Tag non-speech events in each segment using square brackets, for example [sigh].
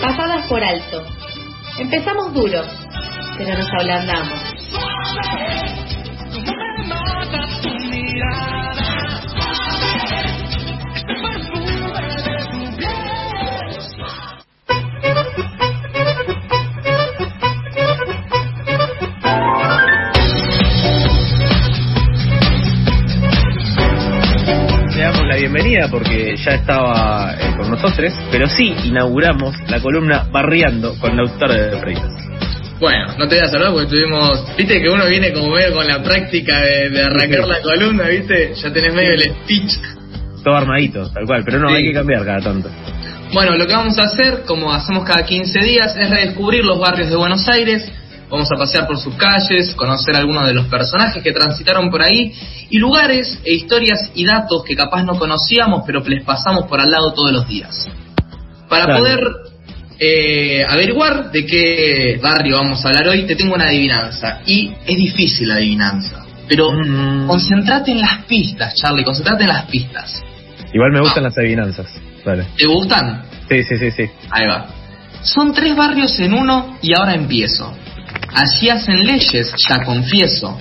pasadas por alto. Empezamos duro, pero nos ablandamos. Bienvenida porque ya estaba eh, con nosotros, pero sí inauguramos la columna Barriando con la autora de Freitas. Bueno, no te voy a saludar porque tuvimos, viste que uno viene como medio con la práctica de, arrancar la columna, viste, ya tenés medio el speech. Todo armadito, tal cual, pero no, hay que cambiar cada tanto. Bueno, lo que vamos a hacer, como hacemos cada 15 días, es redescubrir los barrios de Buenos Aires, Vamos a pasear por sus calles, conocer algunos de los personajes que transitaron por ahí y lugares e historias y datos que capaz no conocíamos pero que les pasamos por al lado todos los días. Para poder eh, averiguar de qué barrio vamos a hablar hoy, te tengo una adivinanza. Y es difícil la adivinanza. Pero mm. concentrate en las pistas, Charlie, concentrate en las pistas. Igual me gustan las adivinanzas. ¿Te gustan? Sí, sí, sí, sí. Ahí va. Son tres barrios en uno y ahora empiezo. Así hacen leyes, ya confieso.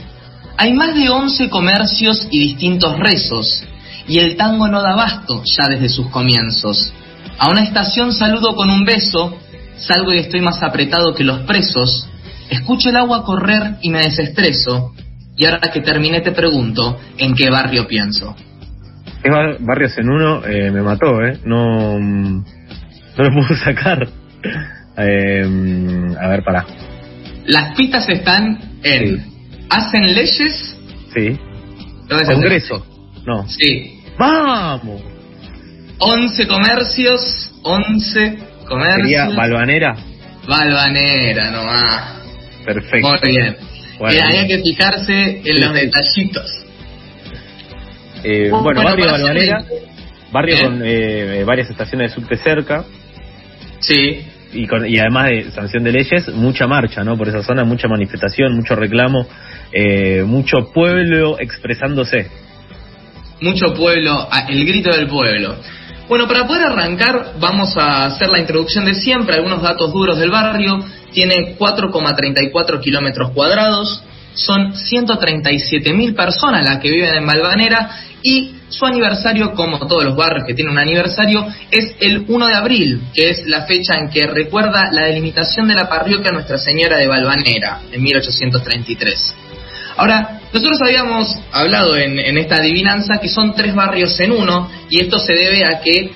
Hay más de once comercios y distintos rezos, y el tango no da basto ya desde sus comienzos. A una estación saludo con un beso, salgo y estoy más apretado que los presos. Escucho el agua correr y me desestreso, y ahora que terminé te pregunto, ¿en qué barrio pienso? ¿Qué barrios en uno? Eh, me mató, ¿eh? No, no lo puedo [laughs] sacar. Eh, a ver, para. Las pistas están en hacen leyes. Sí. Congreso. No. Sí. Vamos. 11 comercios, 11 comercios. Sería Balvanera. Balvanera nomás. Perfecto. Muy bien. Bueno, hay que fijarse en los detallitos. Eh, bueno, barrio Balvanera, barrio ¿Eh? con eh, varias estaciones de subte cerca. Sí y, con, y además de sanción de leyes, mucha marcha, ¿no? Por esa zona, mucha manifestación, mucho reclamo, eh, mucho pueblo expresándose. Mucho pueblo, ah, el grito del pueblo. Bueno, para poder arrancar, vamos a hacer la introducción de siempre, algunos datos duros del barrio. Tiene 4,34 kilómetros cuadrados, son 137.000 personas las que viven en Malvanera y su aniversario, como todos los barrios que tienen un aniversario, es el 1 de abril, que es la fecha en que recuerda la delimitación de la parroquia Nuestra Señora de Valvanera, en 1833. Ahora, nosotros habíamos hablado en, en esta adivinanza que son tres barrios en uno, y esto se debe a que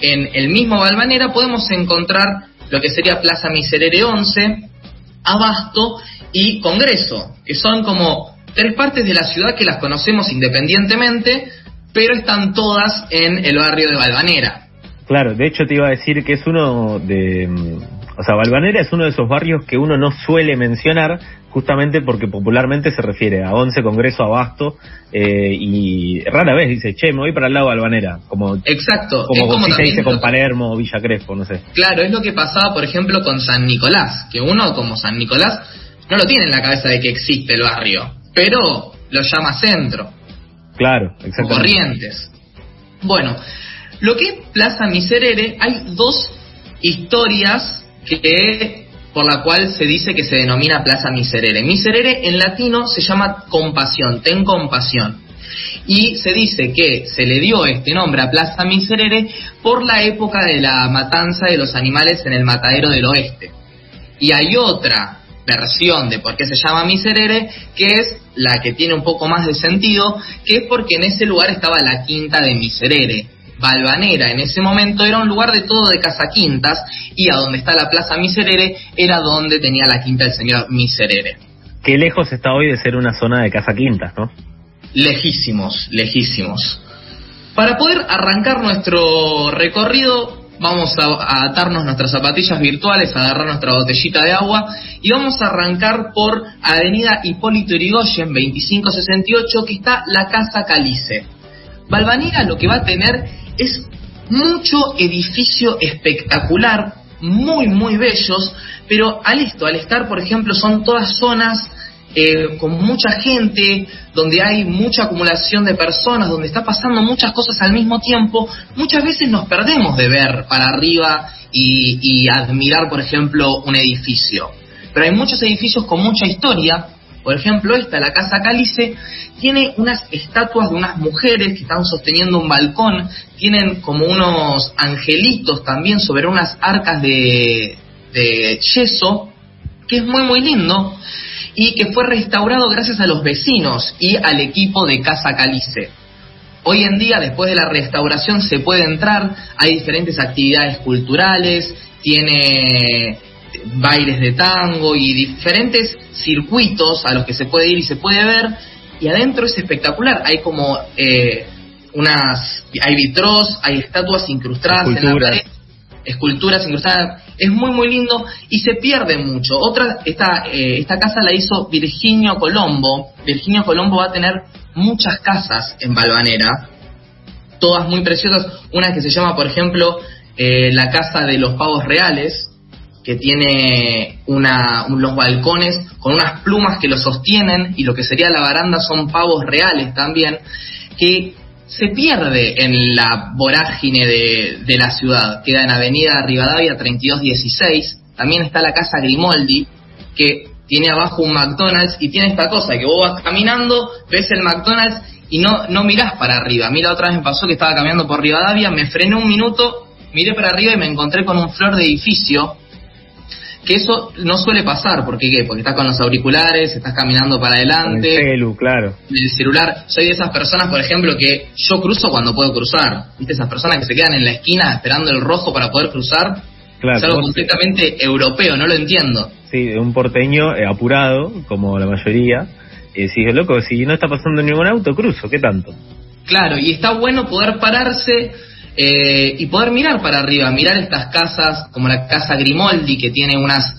en el mismo Valvanera podemos encontrar lo que sería Plaza Miserere 11, Abasto y Congreso, que son como tres partes de la ciudad que las conocemos independientemente, pero están todas en el barrio de Valvanera. Claro, de hecho te iba a decir que es uno de... O sea, Valvanera es uno de esos barrios que uno no suele mencionar justamente porque popularmente se refiere a Once Congreso Abasto eh, y rara vez dice, che, me voy para el lado de Valvanera. Como, Exacto. Como, como se dice con Palermo o Villa Crespo, no sé. Claro, es lo que pasaba, por ejemplo, con San Nicolás, que uno como San Nicolás no lo tiene en la cabeza de que existe el barrio, pero lo llama centro. Claro, exactamente. Corrientes. Bueno, lo que es Plaza Miserere, hay dos historias que por la cual se dice que se denomina Plaza Miserere. Miserere en latino se llama compasión, ten compasión. Y se dice que se le dio este nombre a Plaza Miserere por la época de la matanza de los animales en el matadero del oeste. Y hay otra versión de por qué se llama Miserere, que es la que tiene un poco más de sentido, que es porque en ese lugar estaba la quinta de Miserere. Balvanera en ese momento era un lugar de todo de casa quintas y a donde está la plaza Miserere era donde tenía la quinta del señor Miserere. Qué lejos está hoy de ser una zona de casa quintas, ¿no? Lejísimos, lejísimos. Para poder arrancar nuestro recorrido vamos a, atarnos nuestras zapatillas virtuales, a agarrar nuestra botellita de agua y vamos a arrancar por Avenida Hipólito Yrigoyen 2568 que está la Casa Calice. Valvanera lo que va a tener es mucho edificio espectacular, muy muy bellos, pero al esto, al estar por ejemplo son todas zonas eh, con mucha gente, donde hay mucha acumulación de personas, donde está pasando muchas cosas al mismo tiempo, muchas veces nos perdemos de ver para arriba y, admirar, por ejemplo, un edificio. Pero hay muchos edificios con mucha historia. Por ejemplo, esta, la Casa Cálice, tiene unas estatuas de unas mujeres que están sosteniendo un balcón, tienen como unos angelitos también sobre unas arcas de, de yeso, que es muy muy lindo y que fue restaurado gracias a los vecinos y al equipo de Casa Calice. Hoy en día, después de la restauración, se puede entrar, hay diferentes actividades culturales, tiene bailes de tango y diferentes circuitos a los que se puede ir y se puede ver, y adentro es espectacular, hay como eh, unas, hay vitros, hay estatuas incrustadas en la pared, esculturas incrustadas, es muy muy lindo y se pierde mucho. Otra, esta, eh, esta casa la hizo Virginio Colombo. Virginio Colombo va a tener muchas casas en Balvanera, todas muy preciosas. Una que se llama, por ejemplo, eh, la Casa de los Pavos Reales, que tiene una, los balcones con unas plumas que lo sostienen y lo que sería la baranda son pavos reales también, que se pierde en la vorágine de, la ciudad. Queda en Avenida Rivadavia 3216. También está la Casa Grimoldi, que tiene abajo un McDonald's y tiene esta cosa, que vos vas caminando, ves el McDonald's y no, no mirás para arriba. Mira, otra vez me pasó que estaba caminando por Rivadavia, me frené un minuto, miré para arriba y me encontré con un flor de edificio que eso no suele pasar, ¿por qué? Porque estás con los auriculares, estás caminando para adelante. el celu, claro. El celular. Soy de esas personas, por ejemplo, que yo cruzo cuando puedo cruzar. ¿Viste? Esas personas que se quedan en la esquina esperando el rojo para poder cruzar. Claro, es algo completamente europeo, no lo entiendo. Sí, un porteño eh, apurado, como la mayoría. Y decís, loco, si no está pasando ningún auto, cruzo, ¿qué tanto? Claro, y está bueno poder pararse eh, y poder mirar para arriba, mirar estas casas como la casa Grimoldi que tiene unas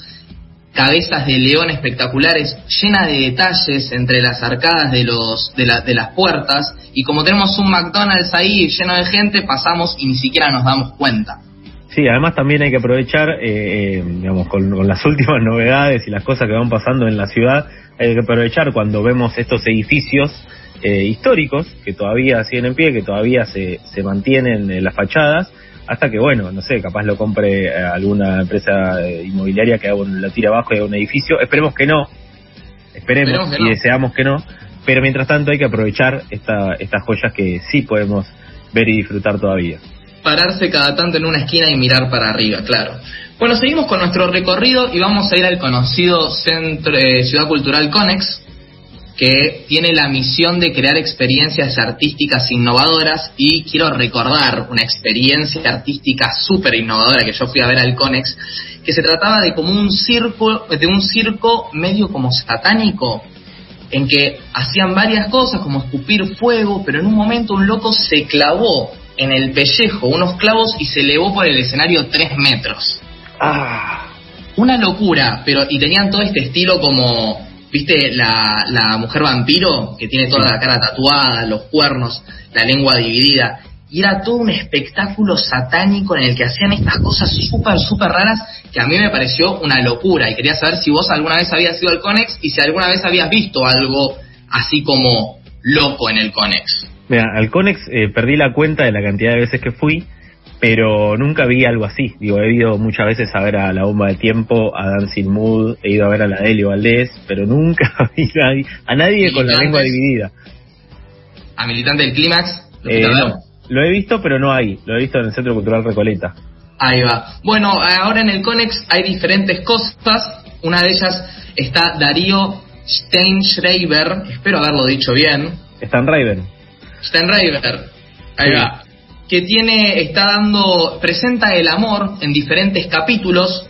cabezas de león espectaculares llenas de detalles entre las arcadas de los de, de las puertas y como tenemos un McDonald's ahí lleno de gente pasamos y ni siquiera nos damos cuenta. Sí, además también hay que aprovechar, eh, eh, digamos, con, las [laughs] últimas novedades y las cosas que van pasando en la ciudad, hay que aprovechar cuando vemos estos edificios eh, históricos que todavía siguen en pie, que todavía se, se mantienen en las fachadas, hasta que, bueno, no sé, capaz lo compre eh, alguna empresa eh, inmobiliaria que haga lo tire abajo y haga un edificio. Esperemos que no, esperemos, y deseamos que no, pero mientras tanto hay que aprovechar esta, estas joyas que sí podemos ver y disfrutar todavía. Pararse cada tanto en una esquina y mirar para arriba, claro. Bueno, seguimos con nuestro recorrido y vamos a ir al conocido Centro Ciudad Cultural Conex, que tiene la misión de crear experiencias artísticas innovadoras y quiero recordar una experiencia artística súper innovadora que yo fui a ver al Conex, que se trataba de como un circo, de un circo medio como satánico, en que hacían varias cosas como escupir fuego, pero en un momento un loco se clavó en el pellejo unos clavos y se elevó por el escenario tres metros. Ah. Una locura, pero y tenían todo este estilo como ¿Viste la, la mujer vampiro que tiene toda la cara tatuada, los cuernos, la lengua dividida? Y era todo un espectáculo satánico en el que hacían estas cosas súper, súper raras que a mí me pareció una locura. Y quería saber si vos alguna vez habías ido al Conex y si alguna vez habías visto algo así como loco en el Conex. Mira, al Conex eh, perdí la cuenta de la cantidad de veces que fui pero nunca vi algo así. Digo, he ido muchas veces a ver a La Bomba de Tiempo, a Dancing Mood, he ido a ver a la Delio Valdés, pero nunca [laughs] vi a nadie, con la lengua dividida. ¿A Militante del Clímax? Eh, no, lo he visto, pero no ahí. Lo he visto en el Centro Cultural Recoleta. Ahí va. Bueno, ahora en el Conex hay diferentes cosas. Una de ellas está Darío Steinschreiber, espero haberlo dicho bien. Steinreiber. Steinreiber. Ahí va que tiene, está dando, presenta el amor en diferentes capítulos.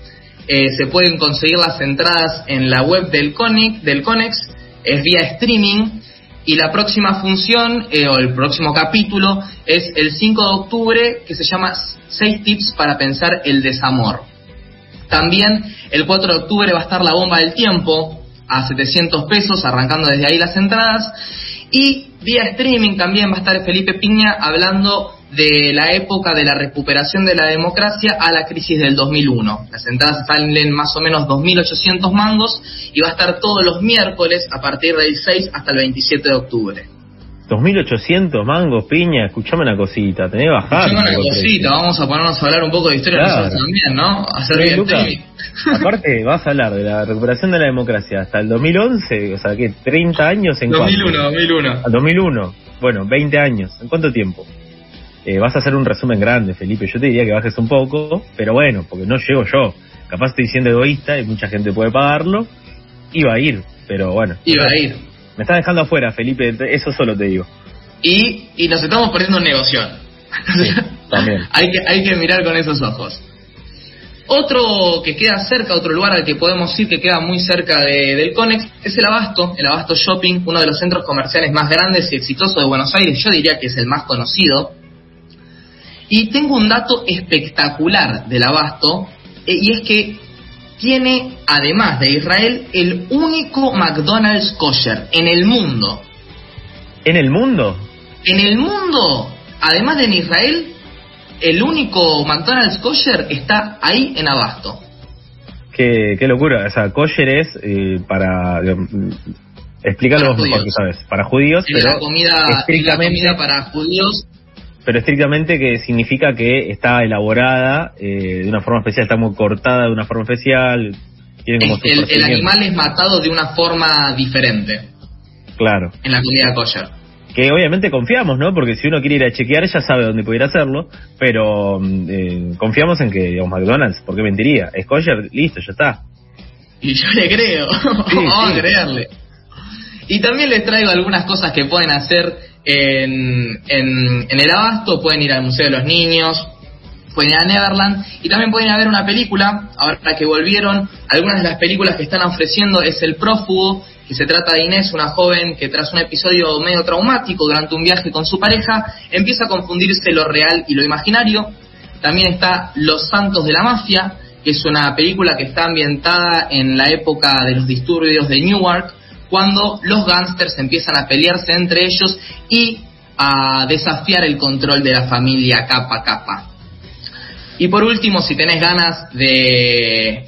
Eh, se pueden conseguir las entradas en la web del Conex, del Conex, es vía streaming. Y la próxima función, eh, o el próximo capítulo, es el 5 de octubre, que se llama 6 tips para pensar el desamor. También el 4 de octubre va a estar la bomba del tiempo, a 700 pesos, arrancando desde ahí las entradas. Y vía streaming también va a estar Felipe Piña hablando de la época de la recuperación de la democracia a la crisis del 2001. Las entradas salen más o menos 2.800 mangos y va a estar todos los miércoles a partir del 6 hasta el 27 de octubre. 2.800 mangos, piña, escuchame una cosita, tenés que bajar. Escuchame una cosita, vamos a ponernos a hablar un poco de historia nosotros también, ¿no? Hacer bien [laughs] Aparte, vas a hablar de la recuperación de la democracia hasta el 2011, o sea, que 30 años en 2001, 2001. Al 2001, bueno, 20 años, ¿en cuánto tiempo? Eh, vas a hacer un resumen grande, Felipe. Yo te diría que bajes un poco, pero bueno, porque no llego yo. Capaz estoy siendo egoísta y mucha gente puede pagarlo. Iba a ir, pero bueno. Iba a ir me está dejando afuera, Felipe, eso solo te digo. Y, y nos estamos perdiendo en negocio. [laughs] también. hay, que, hay que mirar con esos ojos. Otro que queda cerca, otro lugar al que podemos ir, que queda muy cerca de, del Conex, es el Abasto, el Abasto Shopping, uno de los centros comerciales más grandes y exitosos de Buenos Aires, yo diría que es el más conocido. Y tengo un dato espectacular del Abasto, eh, y es que tiene, además de Israel, el único McDonald's kosher en el mundo. ¿En el mundo? En el mundo, además de en Israel, el único McDonald's kosher está ahí en Abasto. Qué, qué locura, o sea, kosher es eh, para... explícalo mejor que sabes, para judíos, pero la comida, la comida para judíos pero estrictamente que significa que está elaborada eh, de una forma especial, está muy cortada de una forma especial. Tiene como el, el, animal es matado de una forma diferente. Claro. En la comida kosher. Que obviamente confiamos, ¿no? Porque si uno quiere ir a chequear ya sabe dónde puede ir a hacerlo, pero mm, eh, confiamos en que, digamos, McDonald's, ¿por qué mentiría? Es kosher, listo, ya está. Y yo le creo, [laughs] vamos a creerle. Y también les traigo algunas cosas que pueden hacer en, en, el Abasto, pueden ir al Museo de los Niños, pueden ir a Neverland y también pueden ir ver una película, ahora que volvieron, algunas de las películas que están ofreciendo es El Prófugo, que se trata de Inés, una joven que tras un episodio medio traumático durante un viaje con su pareja, empieza a confundirse lo real y lo imaginario. También está Los Santos de la Mafia, que es una película que está ambientada en la época de los disturbios de Newark, cuando los gángsters empiezan a pelearse entre ellos y a desafiar el control de la familia capa capa. Y por último, si tenés ganas de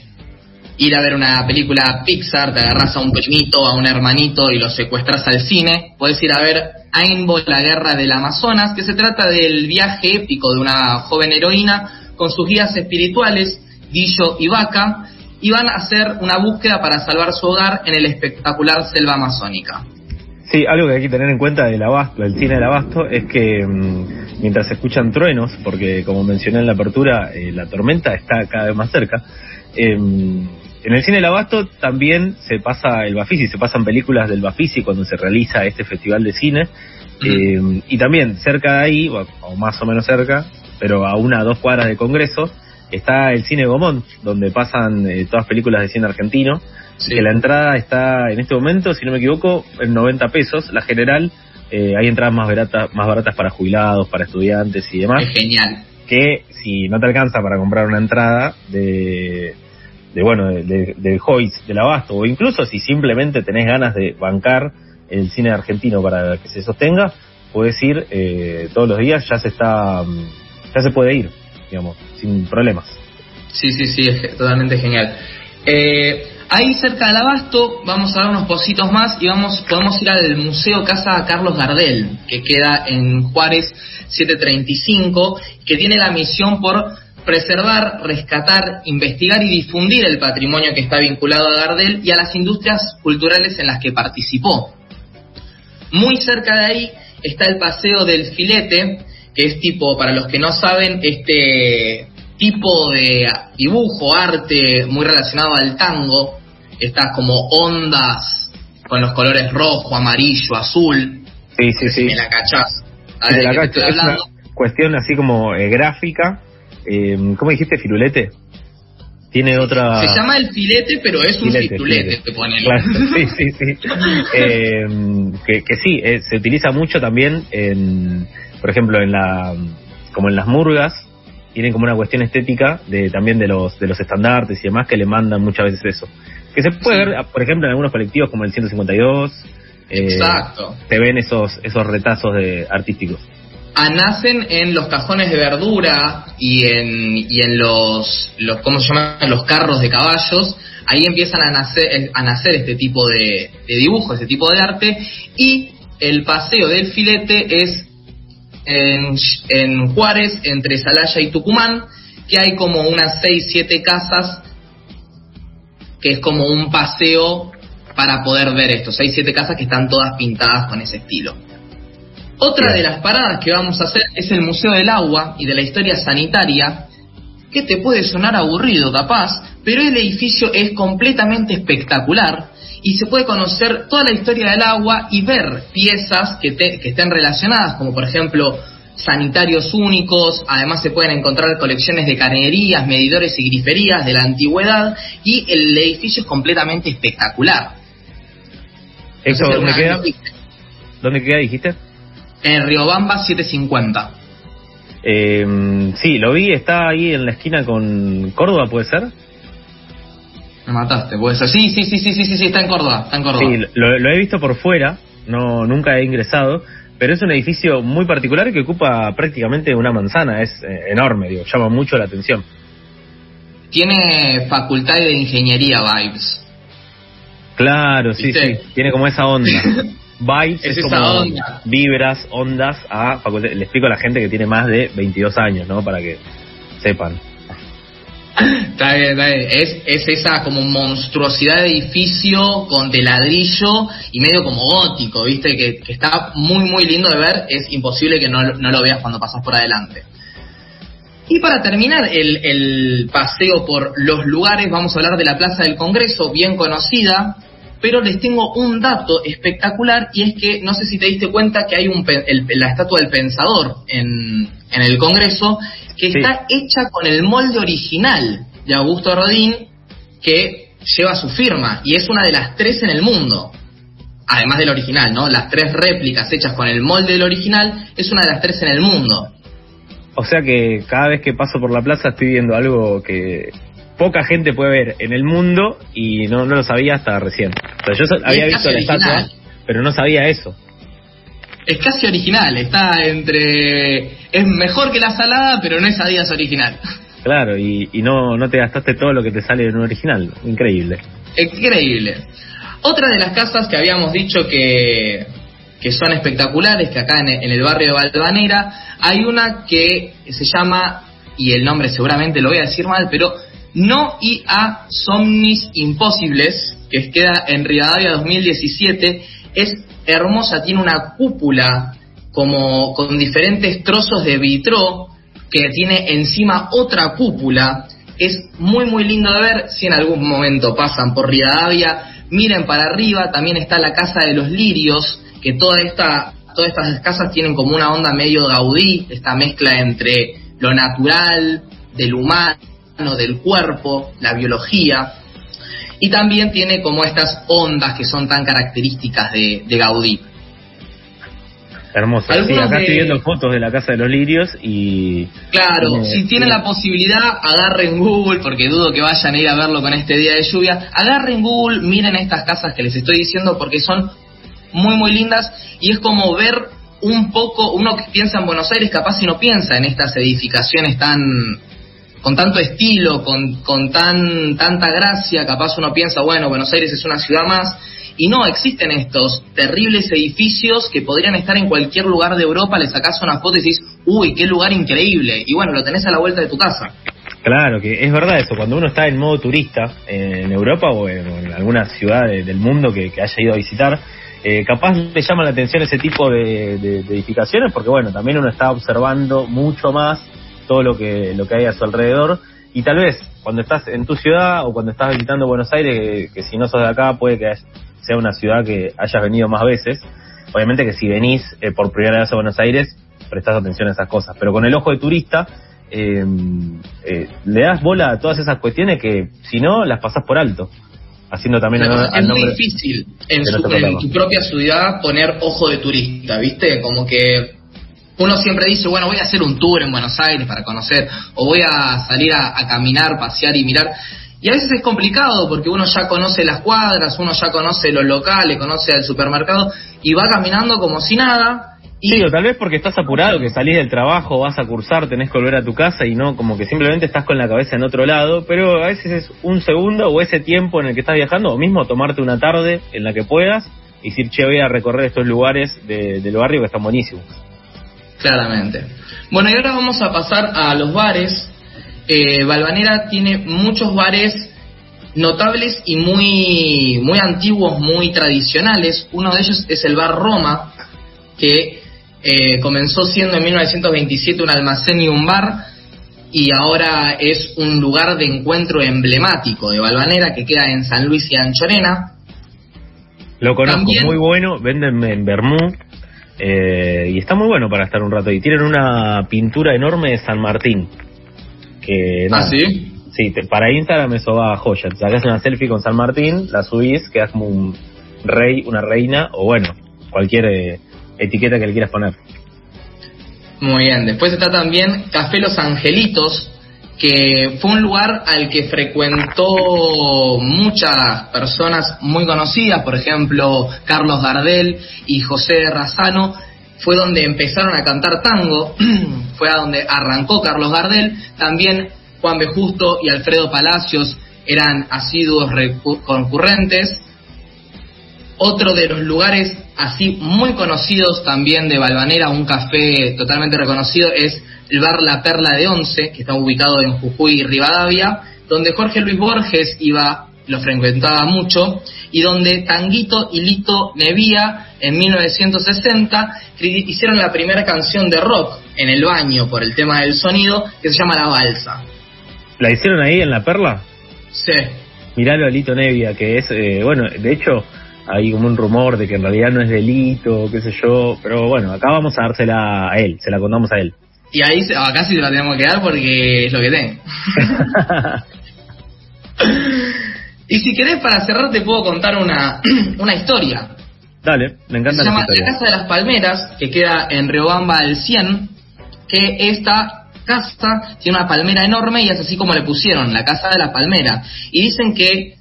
ir a ver una película Pixar, te agarras a un primito, a un hermanito y lo secuestras al cine, puedes ir a ver Aimbo, la guerra del Amazonas, que se trata del viaje épico de una joven heroína con sus guías espirituales, Guillo y Vaca, y van a hacer una búsqueda para salvar su hogar en el espectacular selva amazónica. Sí, algo que hay que tener en cuenta del abasto, del cine del abasto, es que mm, mientras se escuchan truenos, porque como mencioné en la apertura, eh, la tormenta está cada vez más cerca, em, en el cine del abasto también se pasa el Bafisi, se pasan películas del Bafisi cuando se realiza este festival de cine, em, y también cerca de ahí, o más o menos cerca, pero a una o dos cuadras de Congreso, está el Cine Gomón, donde pasan eh, todas películas de cine argentino, que la entrada está en este momento, si no me equivoco, en 90 pesos, la general, eh, hay entradas más baratas, más baratas para jubilados, para estudiantes y demás. Es genial. Que si no te alcanza para comprar una entrada de, de bueno, de, de, Hoyts, del Abasto, o incluso si simplemente tenés ganas de bancar el cine argentino para que se sostenga, puedes ir eh, todos los días, ya se está, ya se puede ir digamos, sin problemas. Sí, sí, sí, es totalmente genial. Eh, ahí cerca del Abasto vamos a dar unos positos más y vamos podemos ir al Museo Casa Carlos Gardel, que queda en Juárez 735, que tiene la misión por preservar, rescatar, investigar y difundir el patrimonio que está vinculado a Gardel y a las industrias culturales en las que participó. Muy cerca de ahí está el Paseo del Filete, que es tipo, para los que no saben, este tipo de dibujo, arte muy relacionado al tango, estas como ondas con los colores rojo, amarillo, azul. Sí, sí, sí. Me la cachás. es una cuestión así como eh, gráfica. Eh, ¿Cómo dijiste, firulete? Tiene otra... Se llama el filete, pero es un filete, [laughs] sí, sí, sí. [laughs] Eh, que, que sí, eh, se utiliza mucho también en por ejemplo, en la como en las murgas, tienen como una cuestión estética de también de los de los estandartes y demás que le mandan muchas veces eso. Que se puede ver, por ejemplo, en algunos colectivos como el 152. Eh, Exacto. Se ven esos esos retazos de artísticos. nacen en los cajones de verdura y en, y en los, los, ¿cómo se llaman? Los carros de caballos. Ahí empiezan a nacer, a nacer este tipo de, de dibujo, este tipo de arte. Y el paseo del filete es en, en Juárez, entre Salaya y Tucumán, que hay como unas 6, 7 casas, que es como un paseo para poder ver esto. 6, 7 casas que están todas pintadas con ese estilo. Otra de las paradas que vamos a hacer es el Museo del Agua y de la Historia Sanitaria, que te puede sonar aburrido capaz, pero el edificio es completamente espectacular y se puede conocer toda la historia del agua y ver piezas que, que estén relacionadas, como por ejemplo sanitarios únicos, además se pueden encontrar colecciones de canerías, medidores y griferías de la antigüedad y el edificio es completamente espectacular. ¿Eso dónde queda? ¿Dónde queda, dijiste? En Riobamba 750. Eh, sí, lo vi, está ahí en la esquina con Córdoba, ¿puede ser? Me mataste, puede ser. Sí, sí, sí, sí, sí, sí, está en Córdoba, está en Córdoba. Sí, lo, lo he visto por fuera, no nunca he ingresado, pero es un edificio muy particular que ocupa prácticamente una manzana, es eh, enorme, digo, llama mucho la atención. Tiene facultad de ingeniería vibes. Claro, sí, sí, tiene como esa onda. [laughs] Vibes es, como onda. vibras, ondas a facultad. Le explico a la gente que tiene más de 22 años, ¿no? Para que sepan. Está bien, está bien. Es, es esa como monstruosidad de edificio con de ladrillo y medio como gótico, ¿viste? Que, que está muy, muy lindo de ver. Es imposible que no, no lo veas cuando pasas por adelante. Y para terminar el, el paseo por los lugares, vamos a hablar de la Plaza del Congreso, bien conocida, pero les tengo un dato espectacular y es que no sé si te diste cuenta que hay un, el- la estatua del pensador en, en el Congreso que Sí. está hecha con el molde original de Augusto Rodín que lleva su firma y es una de las tres en el mundo. Además del original, ¿no? Las tres réplicas hechas con el molde del original es una de las tres en el mundo. O sea que cada vez que paso por la plaza estoy viendo algo que poca gente puede ver en el mundo y no, no lo sabía hasta recién. O sea, yo so- había visto la estatua, pero no sabía eso. Es casi original, está entre... Es mejor que la salada, pero no es Adidas original. Claro, y, y no, no te gastaste todo lo que te sale en un original. Increíble. Increíble. Otra de las casas que habíamos dicho que, que son espectaculares, que acá en, en el barrio de Valvanera, hay una que se llama, y el nombre seguramente lo voy a decir mal, pero No y a Somnis Imposibles, que queda en Rivadavia 2017, es hermosa, tiene una cúpula como con diferentes trozos de vitró que tiene encima otra cúpula. Es muy muy lindo de ver. Si en algún momento pasan por Rivadavia, miren para arriba. También está la casa de los lirios, que toda esta, todas estas casas tienen como una onda medio gaudí, esta mezcla entre lo natural, del humano, del cuerpo, la biología. Y también tiene como estas ondas que son tan características de, de Gaudí. Hermoso. Sí, Algunos acá de- estoy viendo fotos de la casa de los lirios y Claro, si tienen tiene- la posibilidad, agarren Google, porque dudo que vayan a ir a verlo con este día de lluvia. Agarren Google, miren estas casas que les estoy diciendo, porque son muy, muy lindas. Y es como ver un poco, uno que piensa en Buenos Aires, capaz si no piensa en estas edificaciones tan con tanto estilo, con, con tan tanta gracia, capaz uno piensa, bueno, Buenos Aires es una ciudad más, y no, existen estos terribles edificios que podrían estar en cualquier lugar de Europa, le sacás una foto y decís, uy, qué lugar increíble, y bueno, lo tenés a la vuelta de tu casa. Claro, que es verdad eso, cuando uno está en modo turista en Europa o en, alguna ciudad de- del mundo que, haya ido a visitar, eh, capaz le llama la atención ese tipo de- de edificaciones porque bueno, también uno está observando mucho más todo lo que, lo que hay a su alrededor. Y tal vez cuando estás en tu ciudad o cuando estás visitando Buenos Aires, que, que si no sos de acá puede que sea una ciudad que hayas venido más veces, obviamente que si venís eh, por primera vez a Buenos Aires prestás atención a esas cosas, pero con el ojo de turista eh, eh, le das bola a todas esas cuestiones que si no las pasás por alto. Haciendo también es muy difícil en, su- en tu propia ciudad poner ojo de turista, ¿viste? Como que uno siempre dice, bueno, voy a hacer un tour en Buenos Aires para conocer, o voy a salir a, caminar, pasear y mirar. Y a veces es complicado porque uno ya conoce las cuadras, uno ya conoce los locales, conoce el supermercado y va caminando como si nada. Y Sí, o tal vez porque estás apurado, que salís del trabajo, vas a cursar, tenés que volver a tu casa y no como que simplemente estás con la cabeza en otro lado, pero a veces es un segundo o ese tiempo en el que estás viajando, o mismo tomarte una tarde en la que puedas y decir, che, voy a recorrer estos lugares de- del barrio que están buenísimos. Claramente. Bueno, y ahora vamos a pasar a los bares. Eh, Valvanera tiene muchos bares notables y muy, muy antiguos, muy tradicionales. Uno de ellos es el Bar Roma, que eh, comenzó siendo en 1927 un almacén y un bar, y ahora es un lugar de encuentro emblemático de Valvanera que queda en San Luis y Anchorena. Lo conozco, También- muy bueno, venden en Bermú eh, y está muy bueno para estar un rato. Y tienen una pintura enorme de San Martín. Que, ¿Ah, nada, sí? Sí, te- para Instagram eso va joya. Te sacas una selfie con San Martín, la subís, quedas como un rey, una reina, o bueno, cualquier eh, etiqueta que le quieras poner. Muy bien, después está también Café Los Angelitos, que fue un lugar al que frecuentó muchas personas muy conocidas, por ejemplo Carlos Gardel y José Razano, fue donde empezaron a cantar tango, [clears throat] fue a donde arrancó Carlos Gardel, también Juan B. Justo y Alfredo Palacios eran asiduos concurrentes, otro de los lugares así muy conocidos también de Valvanera, un café totalmente reconocido, es el bar La Perla de Once, que está ubicado en Jujuy y Rivadavia, donde Jorge Luis Borges iba, lo frecuentaba mucho, y donde Tanguito y Lito Nevía en 1960 cri- hicieron la primera canción de rock en el baño por el tema del sonido, que se llama La Balsa. ¿La hicieron ahí en La Perla? Sí. Miralo a Lito Nevia, que es, eh, bueno, de hecho hay como un rumor de que en realidad no es delito, qué sé yo, pero bueno, acá vamos a dársela a él, se la contamos a él. Y ahí se- acá sí te la tenemos que dar porque es lo que tengo. [laughs] Y si querés, para cerrar, te puedo contar una, [clears throat] una historia. Dale, me Se encanta la llama La. Casa de las Palmeras, que queda en Riobamba al 100, que esta casa tiene una palmera enorme y es así como le pusieron, la Casa de la Palmera. Y dicen que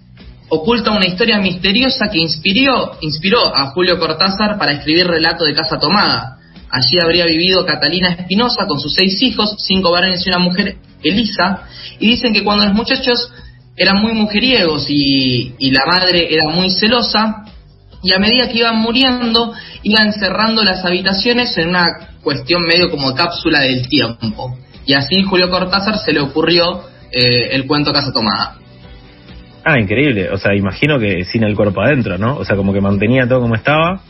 oculta una historia misteriosa que inspiró, inspiró a Julio Cortázar para escribir Relato de Casa Tomada. Allí habría vivido Catalina Espinosa con sus seis hijos, cinco varones y una mujer, Elisa, y dicen que cuando los muchachos eran muy mujeriegos y, la madre era muy celosa, y a medida que iban muriendo, iban cerrando las habitaciones en una cuestión medio como cápsula del tiempo. Y así Julio Cortázar se le ocurrió eh, el cuento Casa Tomada. Ah, increíble, o sea, imagino que sin el cuerpo adentro, ¿no? O sea, como que mantenía todo como estaba.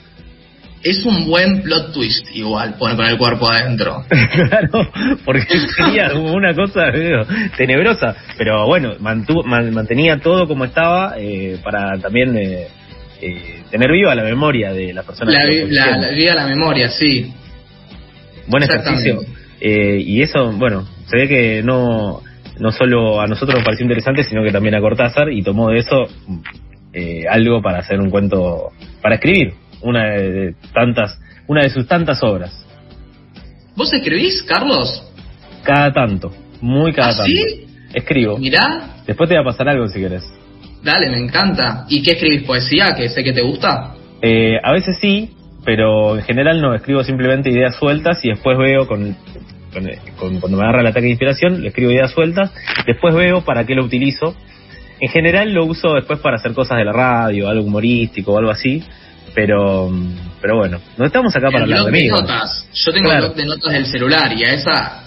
Es un buen plot twist, igual, poner con el cuerpo adentro. [laughs] claro, porque sería como una cosa digo, tenebrosa, pero bueno, mantuvo, man- mantenía todo como estaba eh, para también eh, eh, tener viva la memoria de las personas. La, que la, la viva la memoria, sí. Buen ejercicio. Eh, y eso, bueno, se ve que no, no solo a nosotros nos pareció interesante, sino que también a Cortázar y tomó de eso eh, algo para hacer un cuento, para escribir una de tantas, una de sus tantas obras. ¿Vos escribís, Carlos? Cada tanto, muy cada ¿Ah, tanto. sí? Escribo. Mirá, Después te va a pasar algo si querés. dale, me encanta. ¿Y qué escribís? ¿Poesía? Que sé que te gusta. Eh, a veces sí, pero en general no, escribo simplemente ideas sueltas y después veo con, con- con- cuando me agarra el ataque de inspiración, le escribo ideas sueltas, después veo para qué lo utilizo. En general lo uso después para hacer cosas de la radio, algo humorístico o algo así, pero pero bueno, no estamos acá para hablar de mí. notas. Yo tengo Claro. el blog de notas del celular y a esa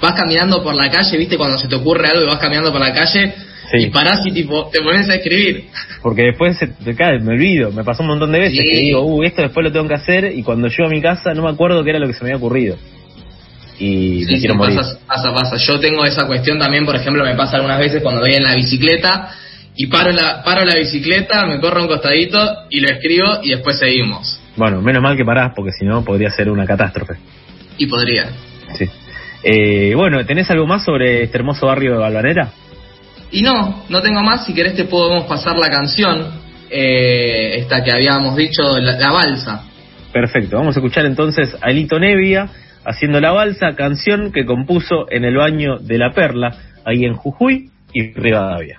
vas caminando por la calle, viste, cuando se te ocurre algo y vas caminando por la calle Sí. y parás y tipo te pones a escribir. Porque después se te cae, me olvido, me pasó un montón de veces Sí. que digo, uh, esto después lo tengo que hacer y cuando llego a mi casa no me acuerdo qué era lo que se me había ocurrido. Y Sí, me sí, quiero morir. pasa, pasa, pasa. Yo tengo esa cuestión también, por ejemplo, me pasa algunas veces cuando voy en la bicicleta y paro la, paro la bicicleta, me corro un costadito y lo escribo y después seguimos. Bueno, menos mal que parás, porque si no podría ser una catástrofe. Y podría. Sí. Eh, bueno, ¿tenés algo más sobre este hermoso barrio de Balvanera? Y no, no tengo más. Si querés te podemos pasar la canción, eh, esta que habíamos dicho, la, la balsa. Perfecto, vamos a escuchar entonces a Lito Nevia haciendo la balsa, canción que compuso en el baño de la Perla, ahí en Jujuy y Rivadavia.